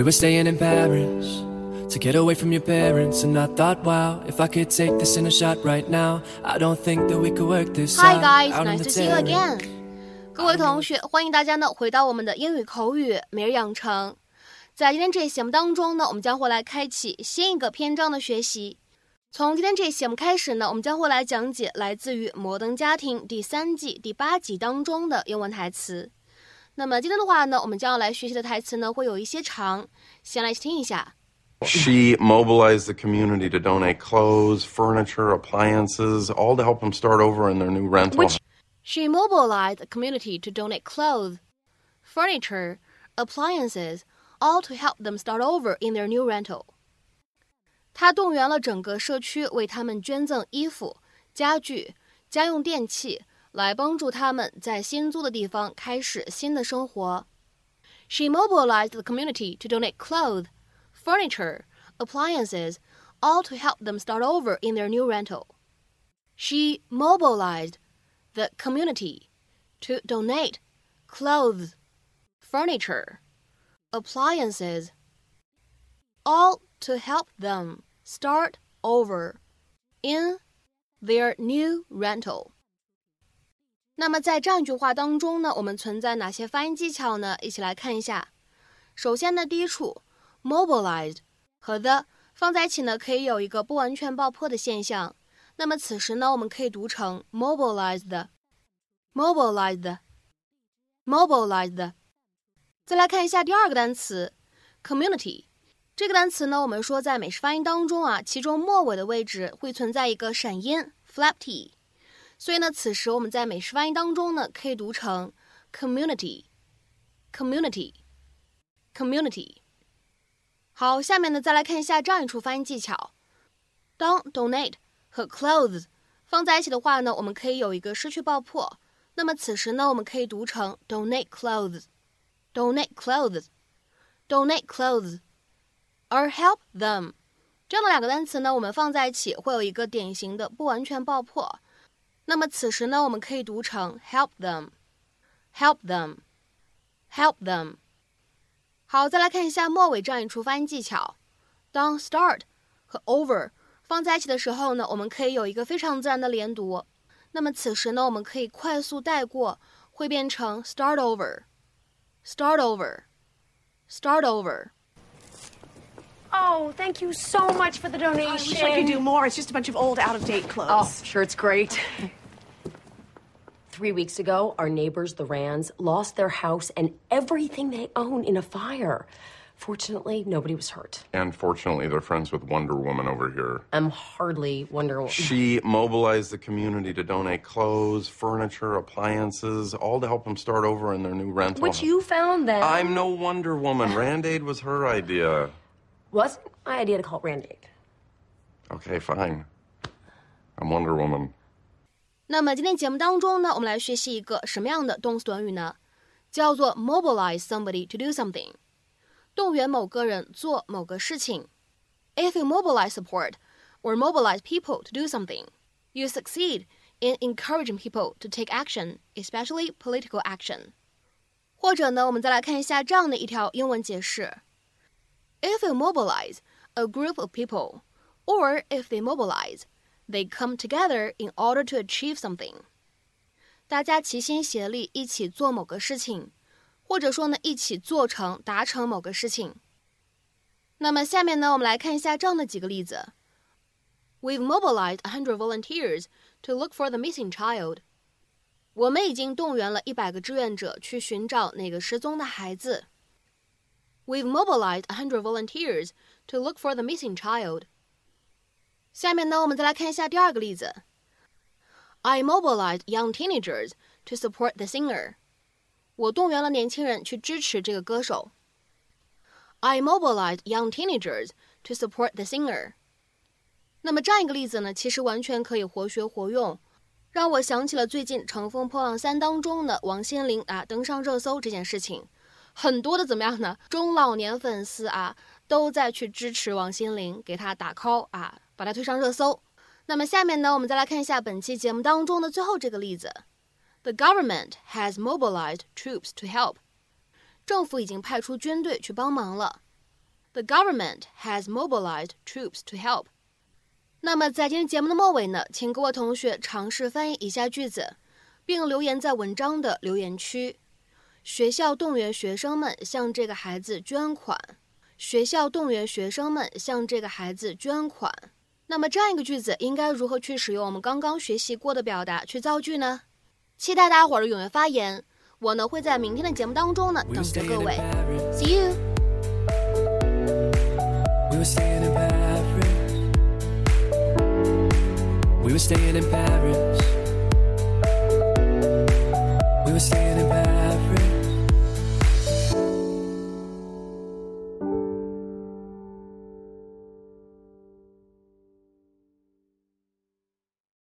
We were staying in Paris to get away from your parents, and I thought, wow, if I could take this in a shot right now, I don't think that we could work this Hi out. guys, out on nice to see you again. 各位同学，欢迎大家呢回到我们的英语口语每日养成。在今天这一节目当中呢，我们将会来开启新一个篇章的学习。从今天这一节目开始呢，我们将会来讲解来自于《摩登家庭》第三季第八集当中的英文台词。那么今天的话呢，我们将要来学习的台词呢会有一些长，先来听一下。 She mobilized the community to donate clothes, furniture, appliances, all to help them start over in their new rental. Which she mobilized the community to donate clothes, furniture, appliances, all to help them start over in their new rental. 她动员了整个社区为他们捐赠衣服、家具、家用电器， 来帮助他们在新租的地方开始新的生活。She mobilized the community to donate clothes, furniture, appliances, all to help them start over in their new rental. She mobilized the community to donate clothes, furniture, appliances, all to help them start over in their new rental. 那么在这样一句话当中呢，我们存在哪些发音技巧呢？一起来看一下。首先呢，第一处 mobilized 和 the 放在一起呢，可以有一个不完全爆破的现象。那么此时呢，我们可以读成 mobilized。mobilized, mobilized。再来看一下第二个单词，community。这个单词呢，我们说在美式发音当中啊，其中末尾的位置会存在一个闪音 flap t，所以呢，此时我们在美式发音当中呢，可以读成 community，community，community。好，下面呢，再来看一下这样一处发音技巧，当 donate 和 clothes 放在一起的话呢，我们可以有一个失去爆破。那么此时呢，我们可以读成 donate clothes，donate clothes，donate clothes，而 help them 这样的两个单词呢，我们放在一起会有一个典型的不完全爆破。 那么此时呢，我们可以读成 help them，help them，help them。好，再来看一下末尾这样一处发音技巧，当 start 和 over 放在一起的时候呢，我们可以有一个非常自然的连读。那么此时呢，我们可以快速带过，会变成 start over，start over，start over。 Oh, thank you so much for the I donation. wish I could do more. It's just a bunch of old, out of date Oh, clothes. sure, it's great. Three weeks ago, our neighbors, the Rands, lost their house and everything they own in a fire. Fortunately, nobody was hurt. And fortunately, they're friends with Wonder Woman over here. I'm hardly Wonder Woman. She mobilized the community to donate clothes, furniture, appliances, all to help them start over in their new rental. Which you found then. I'm no Wonder Woman. Rand-Aid was her idea. Wasn't my idea to call it Rand Aid. Okay, fine. I'm Wonder Woman. 那么今天节目当中呢，我们来学习一个什么样的动词短语呢？叫做 mobilize somebody to do something，动员某个人做某个事情。If you mobilize support or mobilize people to do something, you succeed in encouraging people to take action, especially political action. 或者呢，我们再来看一下这样的一条英文解释：If you mobilize a group of people, or if they mobilize they come together in order to achieve something。大家齐心协力，一起做某个事情，或者说呢，一起做成、达成某个事情。那么下面呢，我们来看一下这样的几个例子。We've mobilized a hundred volunteers to look for the missing child。我们已经动员了一百个志愿者去寻找那个失踪的孩子。We've mobilized a hundred volunteers to look for the missing child。 下面呢，我们再来看一下第二个例子。I mobilized young teenagers to support the singer。我动员了年轻人去支持这个歌手。I mobilized young teenagers to support the singer。那么这样一个例子呢，其实完全可以活学活用，让我想起了最近《乘风破浪三》当中的王心凌啊登上热搜这件事情。很多的怎么样呢？中老年粉丝啊都在去支持王心凌，给她打 call 啊，把它推上热搜。那么下面呢，我们再来看一下本期节目当中的最后这个例子：The government has mobilized troops to help。政府已经派出军队去帮忙了。The government has mobilized troops to help. 那么在今天节目的末尾呢，请各位同学尝试翻译以下句子，并留言在文章的留言区。学校动员学生们向这个孩子捐款。学校动员学生们向这个孩子捐款。那么这样一个句子应该如何去使用我们刚刚学习过的表达去造句呢？期待大家伙儿的踊跃发言。我呢会在明天的节目当中呢等着各位。See you. We were staying in Paris. We were staying in Paris.